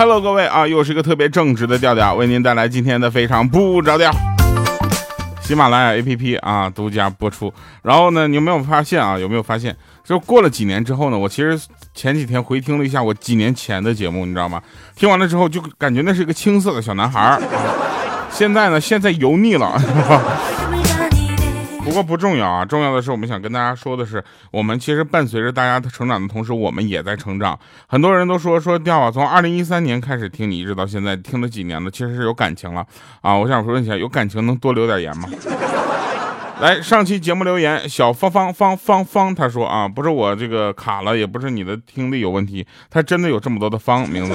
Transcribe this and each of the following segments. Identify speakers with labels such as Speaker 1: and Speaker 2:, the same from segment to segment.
Speaker 1: Hello，各位啊，又是一个特别正直的调调，为您带来今天的非常不着调。喜马拉雅 APP 啊，独家播出。然后呢，你有没有发现啊？有没有发现，就过了几年之后呢？我其实前几天回听了一下我几年前的节目，你知道吗？听完了之后就感觉那是一个青涩的小男孩。现在呢，现在油腻了。不过不重要啊，重要的是我们想跟大家说的是，我们其实伴随着大家的成长的同时，我们也在成长。很多人都说说掉啊，从二零一三年开始听你，一直到现在听了几年了，其实是有感情了啊。我想说一下，有感情能多留点言吗？来，上期节目留言，小方方方方方，他说啊，不是我这个卡了，也不是你的听力有问题，他真的有这么多的方名字。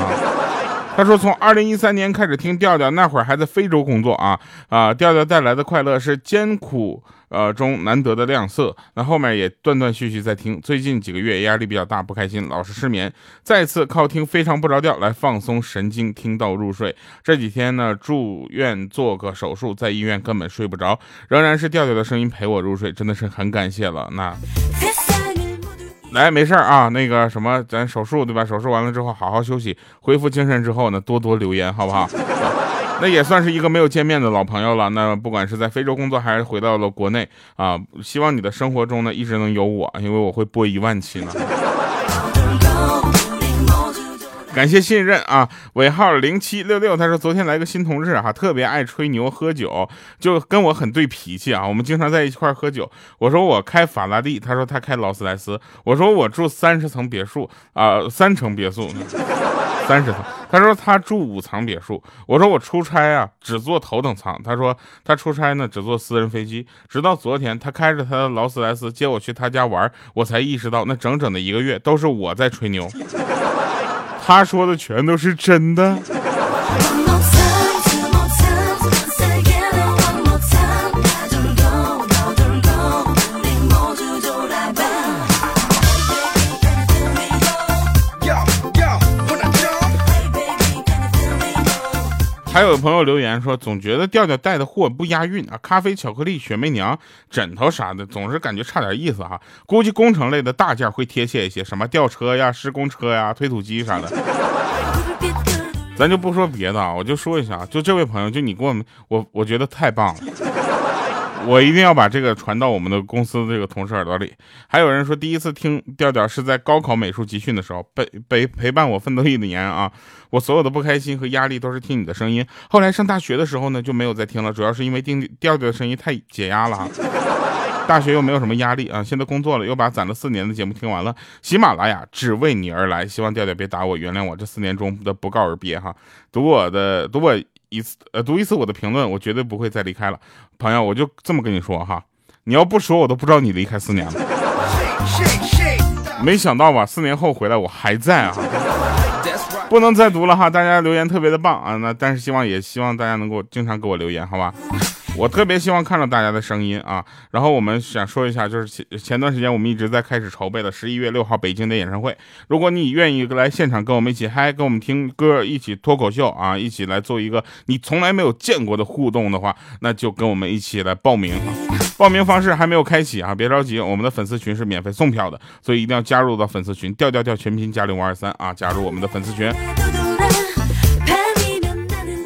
Speaker 1: 他说：“从二零一三年开始听调调，那会儿还在非洲工作啊啊！调调带来的快乐是艰苦呃中难得的亮色。那后面也断断续续在听，最近几个月压力比较大，不开心，老是失眠。再次靠听非常不着调来放松神经，听到入睡。这几天呢住院做个手术，在医院根本睡不着，仍然是调调的声音陪我入睡，真的是很感谢了。那。”来，没事啊，那个什么，咱手术对吧？手术完了之后，好好休息，恢复精神之后呢，多多留言，好不好？那也算是一个没有见面的老朋友了。那不管是在非洲工作，还是回到了国内啊，希望你的生活中呢，一直能有我，因为我会播一万期呢。感谢信任啊，尾号零七六六，他说昨天来个新同事哈，特别爱吹牛喝酒，就跟我很对脾气啊。我们经常在一块喝酒。我说我开法拉利，他说他开劳斯莱斯。我说我住三十层别墅啊，三层别墅，三十层。他说他住五层别墅。我说我出差啊，只坐头等舱。他说他出差呢，只坐私人飞机。直到昨天，他开着他的劳斯莱斯接我去他家玩，我才意识到那整整的一个月都是我在吹牛。他说的全都是真的。有朋友留言说，总觉得调调带的货不押韵啊，咖啡、巧克力、雪媚娘、枕头啥的，总是感觉差点意思哈。估计工程类的大件会贴切一些，什么吊车呀、施工车呀、推土机啥的。咱就不说别的啊，我就说一下，就这位朋友，就你给我们，我我觉得太棒了。我一定要把这个传到我们的公司这个同事耳朵里。还有人说，第一次听调调是在高考美术集训的时候，陪陪陪伴我奋斗一年啊！我所有的不开心和压力都是听你的声音。后来上大学的时候呢，就没有再听了，主要是因为听调调的声音太解压了。大学又没有什么压力啊，现在工作了，又把攒了四年的节目听完了。喜马拉雅只为你而来，希望调调别打我，原谅我这四年中的不告而别哈。读我的，读我。一次呃读一次我的评论，我绝对不会再离开了，朋友，我就这么跟你说哈，你要不说我都不知道你离开四年了。没想到吧，四年后回来我还在啊，不能再读了哈，大家留言特别的棒啊，那但是希望也希望大家能够经常给我留言，好吧。我特别希望看到大家的声音啊，然后我们想说一下，就是前前段时间我们一直在开始筹备的十一月六号北京的演唱会。如果你愿意来现场跟我们一起嗨，跟我们听歌，一起脱口秀啊，一起来做一个你从来没有见过的互动的话，那就跟我们一起来报名。报名方式还没有开启啊，别着急，我们的粉丝群是免费送票的，所以一定要加入到粉丝群，调调调全拼加零五二三啊，加入我们的粉丝群。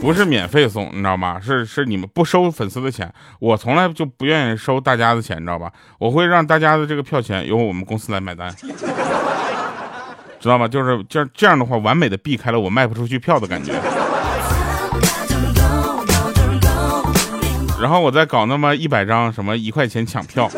Speaker 1: 不是免费送，你知道吗？是是你们不收粉丝的钱，我从来就不愿意收大家的钱，你知道吧？我会让大家的这个票钱由我们公司来买单，知道吗？就是这这样的话，完美的避开了我卖不出去票的感觉。然后我再搞那么一百张什么一块钱抢票。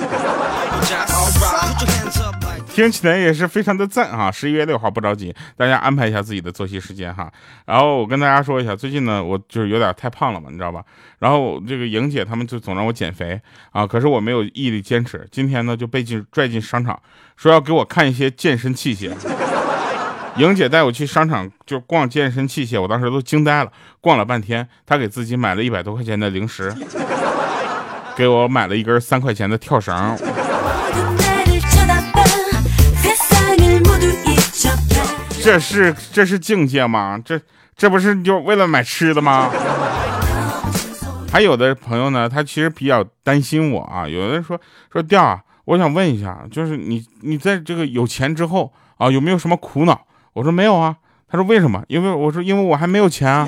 Speaker 1: 听起来也是非常的赞啊！十一月六号不着急，大家安排一下自己的作息时间哈。然后我跟大家说一下，最近呢，我就是有点太胖了嘛，你知道吧？然后这个莹姐他们就总让我减肥啊，可是我没有毅力坚持。今天呢就被进拽进商场，说要给我看一些健身器械。莹姐带我去商场就逛健身器械，我当时都惊呆了。逛了半天，她给自己买了一百多块钱的零食，给我买了一根三块钱的跳绳。这是这是境界吗？这这不是就为了买吃的吗？还有的朋友呢，他其实比较担心我啊。有的人说说调啊，我想问一下，就是你你在这个有钱之后啊，有没有什么苦恼？我说没有啊。他说为什么？因为我说因为我还没有钱啊。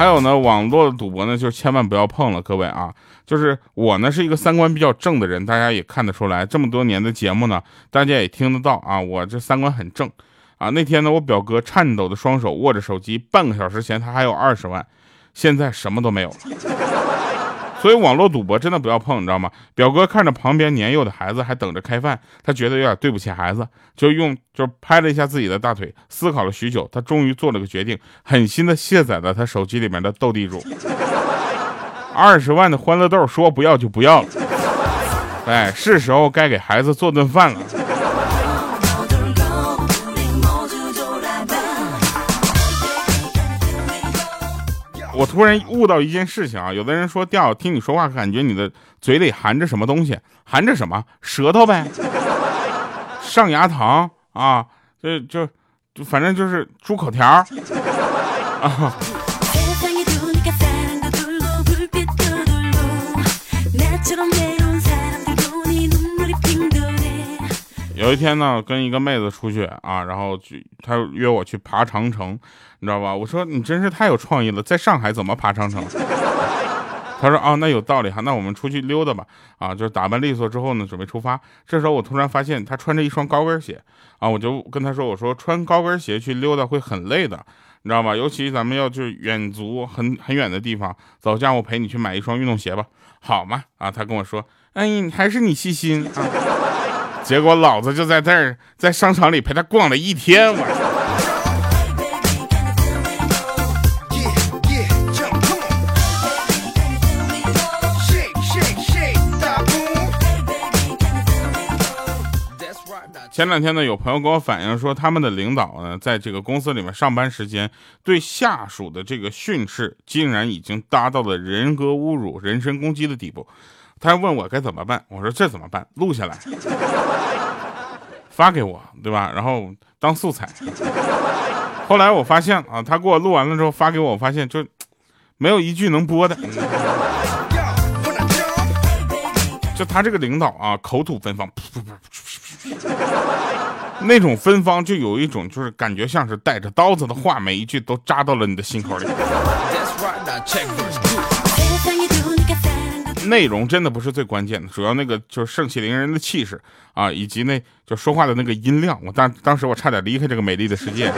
Speaker 1: 还有呢，网络赌博呢，就千万不要碰了，各位啊！就是我呢是一个三观比较正的人，大家也看得出来，这么多年的节目呢，大家也听得到啊，我这三观很正啊。那天呢，我表哥颤抖的双手握着手机，半个小时前他还有二十万，现在什么都没有了。所以网络赌博真的不要碰，你知道吗？表哥看着旁边年幼的孩子还等着开饭，他觉得有点对不起孩子，就用就拍了一下自己的大腿，思考了许久，他终于做了个决定，狠心的卸载了他手机里面的斗地主，二十万的欢乐豆，说不要就不要了。哎，是时候该给孩子做顿饭了。我突然悟到一件事情啊，有的人说调听你说话，感觉你的嘴里含着什么东西，含着什么舌头呗，上牙膛啊，就就就反正就是猪口条啊。有一天呢，跟一个妹子出去啊，然后去，她约我去爬长城，你知道吧？我说你真是太有创意了，在上海怎么爬长城？她说啊，那有道理哈，那我们出去溜达吧。啊，就是打扮利索之后呢，准备出发。这时候我突然发现她穿着一双高跟鞋，啊，我就跟她说，我说穿高跟鞋去溜达会很累的，你知道吧？尤其咱们要去远足，很很远的地方，走，这样我陪你去买一双运动鞋吧，好吗？啊，她跟我说，哎，还是你细心啊。结果老子就在这儿，在商场里陪他逛了一天。我前两天呢，有朋友跟我反映说，他们的领导呢，在这个公司里面上班时间，对下属的这个训斥，竟然已经达到了人格侮辱、人身攻击的地步。他问我该怎么办，我说这怎么办？录下来，发给我，对吧？然后当素材。后来我发现啊，他给我录完了之后发给我，我发现就没有一句能播的。就他这个领导啊，口吐芬芳，那种芬芳就有一种就是感觉像是带着刀子的话，每一句都扎到了你的心口里。内容真的不是最关键的，主要那个就是盛气凌人的气势啊，以及那就说话的那个音量。我当当时我差点离开这个美丽的世界。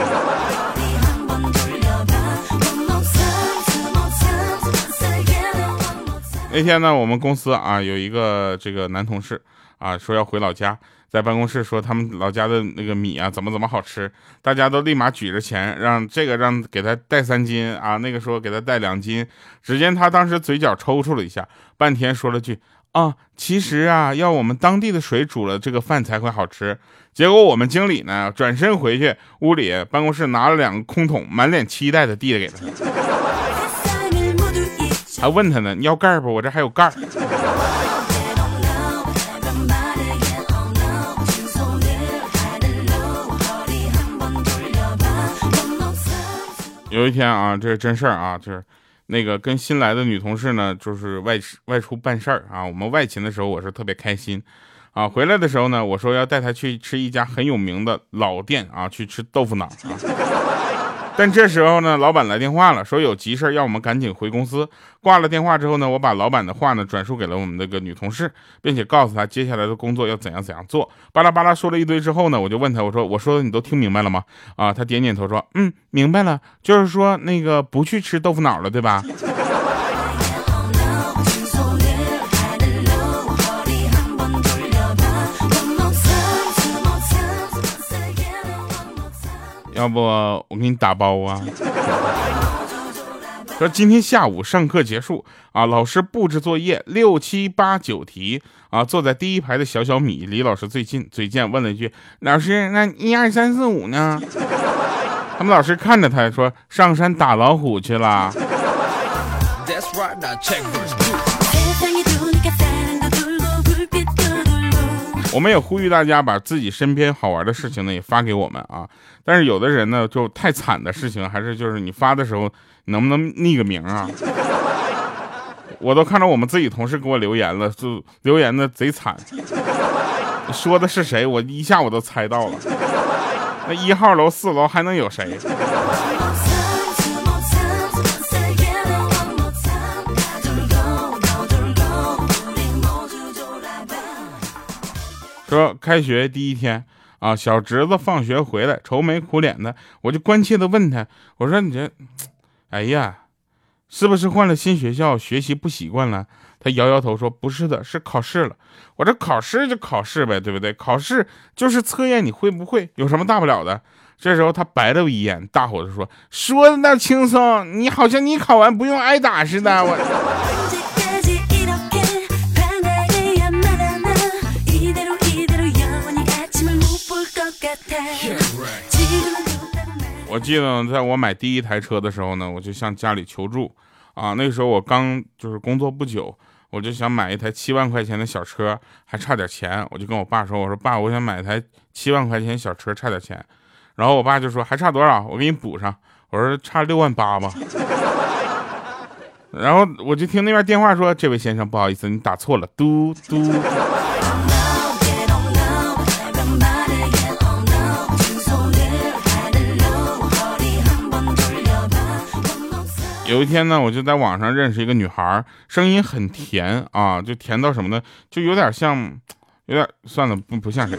Speaker 1: 那天呢，我们公司啊有一个这个男同事啊说要回老家。在办公室说他们老家的那个米啊怎么怎么好吃，大家都立马举着钱让这个让给他带三斤啊，那个说给他带两斤。只见他当时嘴角抽搐了一下，半天说了句啊，其实啊要我们当地的水煮了这个饭才会好吃。结果我们经理呢转身回去屋里办公室拿了两个空桶，满脸期待的递给他，还问他呢你要盖不？我这还有盖。有一天啊，这是真事儿啊，就是那个跟新来的女同事呢，就是外外出办事儿啊。我们外勤的时候，我是特别开心啊。回来的时候呢，我说要带她去吃一家很有名的老店啊，去吃豆腐脑啊。但这时候呢，老板来电话了，说有急事要我们赶紧回公司。挂了电话之后呢，我把老板的话呢转述给了我们那个女同事，并且告诉她接下来的工作要怎样怎样做。巴拉巴拉说了一堆之后呢，我就问她，我说我说的你都听明白了吗？啊，她点点头说，嗯，明白了，就是说那个不去吃豆腐脑了，对吧？要不我给你打包啊？说今天下午上课结束啊，老师布置作业六七八九题啊，坐在第一排的小小米离老师最近，嘴贱问了一句：“老师，那一二三四五呢？” 他们老师看着他说：“上山打老虎去了。”我们也呼吁大家把自己身边好玩的事情呢也发给我们啊，但是有的人呢就太惨的事情，还是就是你发的时候能不能匿个名啊？我都看到我们自己同事给我留言了，就留言的贼惨，说的是谁？我一下我都猜到了。那一号楼、四楼还能有谁？说开学第一天啊，小侄子放学回来愁眉苦脸的，我就关切的问他，我说你这，哎呀，是不是换了新学校，学习不习惯了？他摇摇头说不是的，是考试了。我这考试就考试呗，对不对？考试就是测验你会不会，有什么大不了的？这时候他白了我一眼，大吼着说：“说的那轻松，你好像你考完不用挨打似的。”我。我记得在我买第一台车的时候呢，我就向家里求助啊。那时候我刚就是工作不久，我就想买一台七万块钱的小车，还差点钱。我就跟我爸说：“我说爸，我想买一台七万块钱小车，差点钱。”然后我爸就说：“还差多少？我给你补上。”我说：“差六万八吧。” 然后我就听那边电话说：“这位先生，不好意思，你打错了，嘟嘟。”有一天呢，我就在网上认识一个女孩，声音很甜啊，就甜到什么呢？就有点像，有点算了，不不像谁。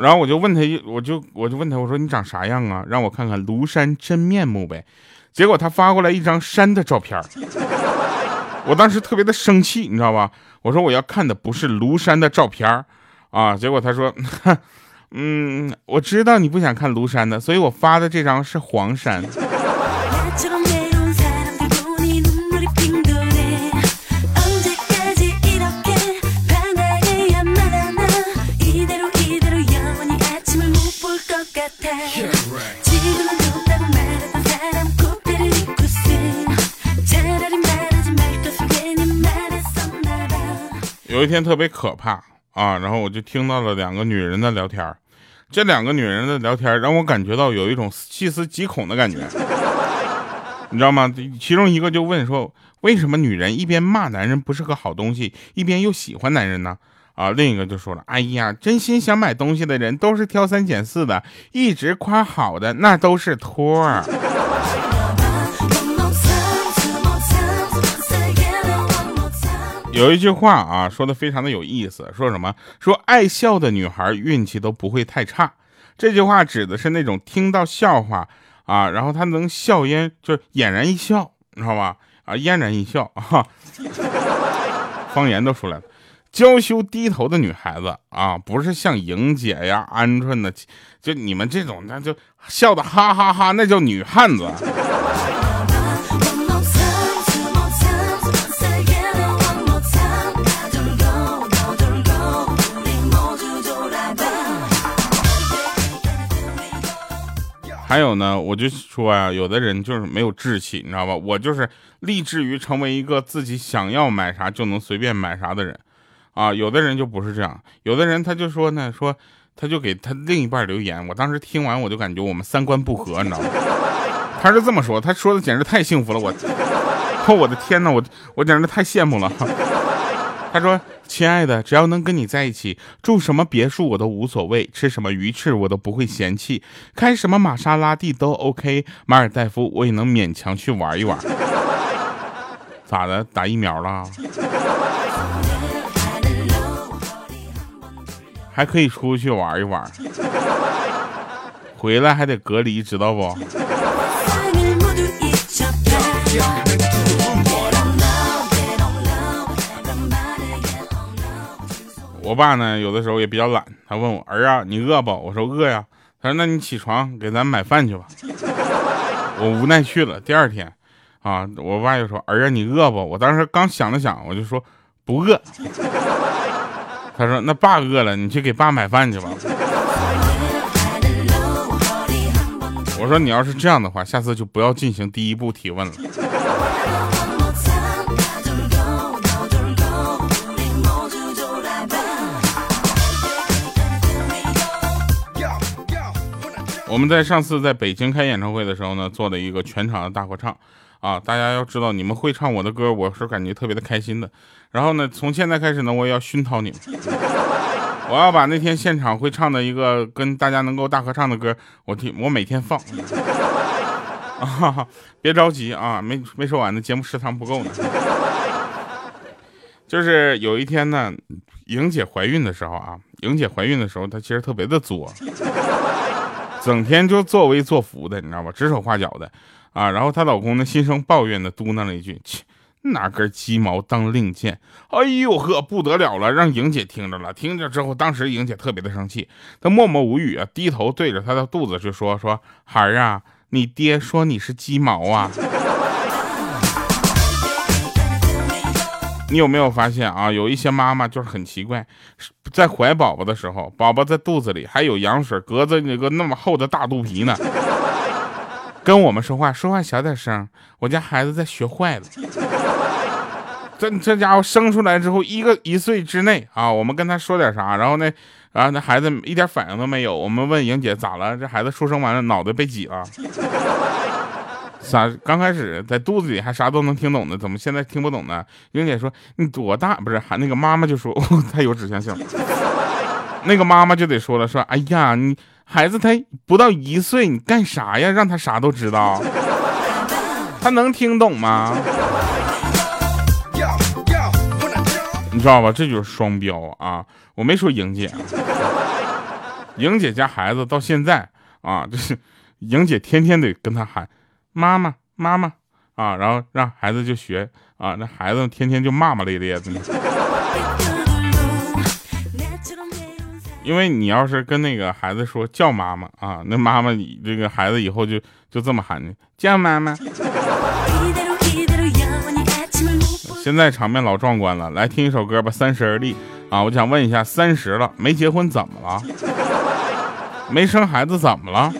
Speaker 1: 然后我就问她，我就我就问她，我说你长啥样啊？让我看看庐山真面目呗。结果她发过来一张山的照片，我当时特别的生气，你知道吧？我说我要看的不是庐山的照片啊。结果她说，嗯，我知道你不想看庐山的，所以我发的这张是黄山。有一天特别可怕啊，然后我就听到了两个女人的聊天这两个女人的聊天让我感觉到有一种细思极恐的感觉，你知道吗？其中一个就问说，为什么女人一边骂男人不是个好东西，一边又喜欢男人呢？啊，另一个就说了，哎呀，真心想买东西的人都是挑三拣四的，一直夸好的那都是托儿。有一句话啊，说的非常的有意思，说什么？说爱笑的女孩运气都不会太差。这句话指的是那种听到笑话啊，然后她能笑嫣，就是俨然一笑，你知道吧？啊，嫣然一笑啊，方言都出来了。娇羞低头的女孩子啊，不是像莹姐呀、鹌鹑的，就你们这种，那就笑的哈哈哈，那叫女汉子。还有呢，我就说呀，有的人就是没有志气，你知道吧？我就是立志于成为一个自己想要买啥就能随便买啥的人，啊，有的人就不是这样，有的人他就说呢，说他就给他另一半留言，我当时听完我就感觉我们三观不合，你知道吗？他是这么说，他说的简直太幸福了，我，我的天哪，我我简直太羡慕了。他说：“亲爱的，只要能跟你在一起，住什么别墅我都无所谓，吃什么鱼翅我都不会嫌弃，开什么玛莎拉蒂都 OK，马尔代夫我也能勉强去玩一玩。咋的？打疫苗了？还可以出去玩一玩，回来还得隔离，知道不？”我爸呢，有的时候也比较懒，他问我儿啊，你饿不？我说饿呀。他说那你起床给咱买饭去吧。我无奈去了。第二天，啊，我爸又说儿啊，你饿不？我当时刚想了想，我就说不饿。他说那爸饿了，你去给爸买饭去吧。我说你要是这样的话，下次就不要进行第一步提问了。我们在上次在北京开演唱会的时候呢，做了一个全场的大合唱，啊，大家要知道，你们会唱我的歌，我是感觉特别的开心的。然后呢，从现在开始呢，我也要熏陶你们，我要把那天现场会唱的一个跟大家能够大合唱的歌，我听我每天放。啊，别着急啊，没没说完呢，节目时长不够呢。就是有一天呢，莹姐怀孕的时候啊，莹姐怀孕的时候，她其实特别的作，整天就作威作福的，你知道吧？指手画脚的啊。然后她老公呢，心生抱怨的嘟囔了一句：“切。”拿根鸡毛当令箭，哎呦呵，不得了了！让莹姐听着了，听着之后，当时莹姐特别的生气，她默默无语啊，低头对着她的肚子就说：“说孩儿啊，你爹说你是鸡毛啊。”你有没有发现啊？有一些妈妈就是很奇怪，在怀宝宝的时候，宝宝在肚子里还有羊水，隔着那个那么厚的大肚皮呢，跟我们说话，说话小点声，我家孩子在学坏了。这这家伙生出来之后，一个一岁之内啊，我们跟他说点啥，然后呢，然后那孩子一点反应都没有。我们问莹姐咋了？这孩子出生完了，脑袋被挤了。啥？刚开始在肚子里还啥都能听懂的，怎么现在听不懂呢？莹姐说你多大？不是，还那个妈妈就说 太有指向性。那个妈妈就得说了，说哎呀，你孩子他不到一岁，你干啥呀？让他啥都知道，他能听懂吗？你知道吧？这就是双标啊！我没说莹姐，莹姐家孩子到现在啊，就是莹姐天天得跟他喊妈妈妈妈啊，然后让孩子就学啊，那孩子天天就骂骂咧咧的。因为你要是跟那个孩子说叫妈妈啊，那妈妈这个孩子以后就就这么喊你叫妈妈。现在场面老壮观了，来听一首歌吧，《三十而立》啊！我想问一下，三十了没结婚怎么了？没生孩子怎么了？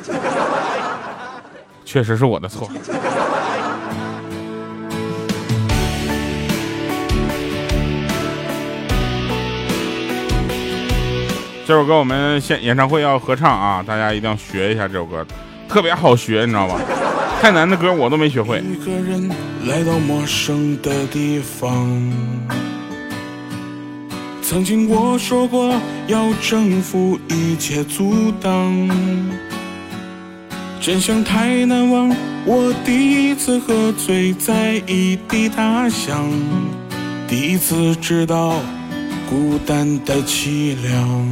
Speaker 1: 确实是我的错。这首歌我们现演唱会要合唱啊，大家一定要学一下这首歌，特别好学，你知道吧？太难的歌我都没学会。
Speaker 2: 一个人来到陌生的地方，曾经我说过要征服一切阻挡，真相太难忘。我第一次喝醉在异地他乡，第一次知道孤单的凄凉。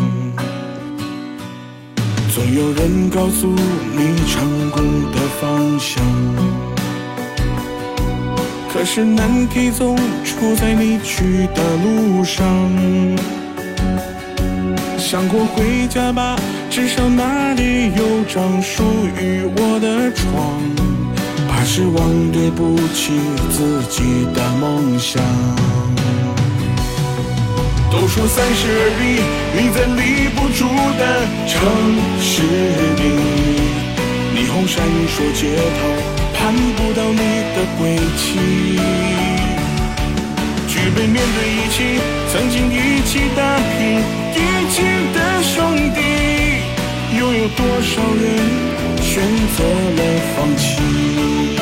Speaker 2: 总有人告诉你成功的方向，可是难题总出在你去的路上。想过回家吧，至少那里有张属于我的床。怕失望，对不起自己的梦想。都说三十而立，你在立不住的城市里，霓虹闪烁街头，盼不到你的归期。举杯面对一起，曾经一起打拼一起的兄弟，又有多少人选择了放弃？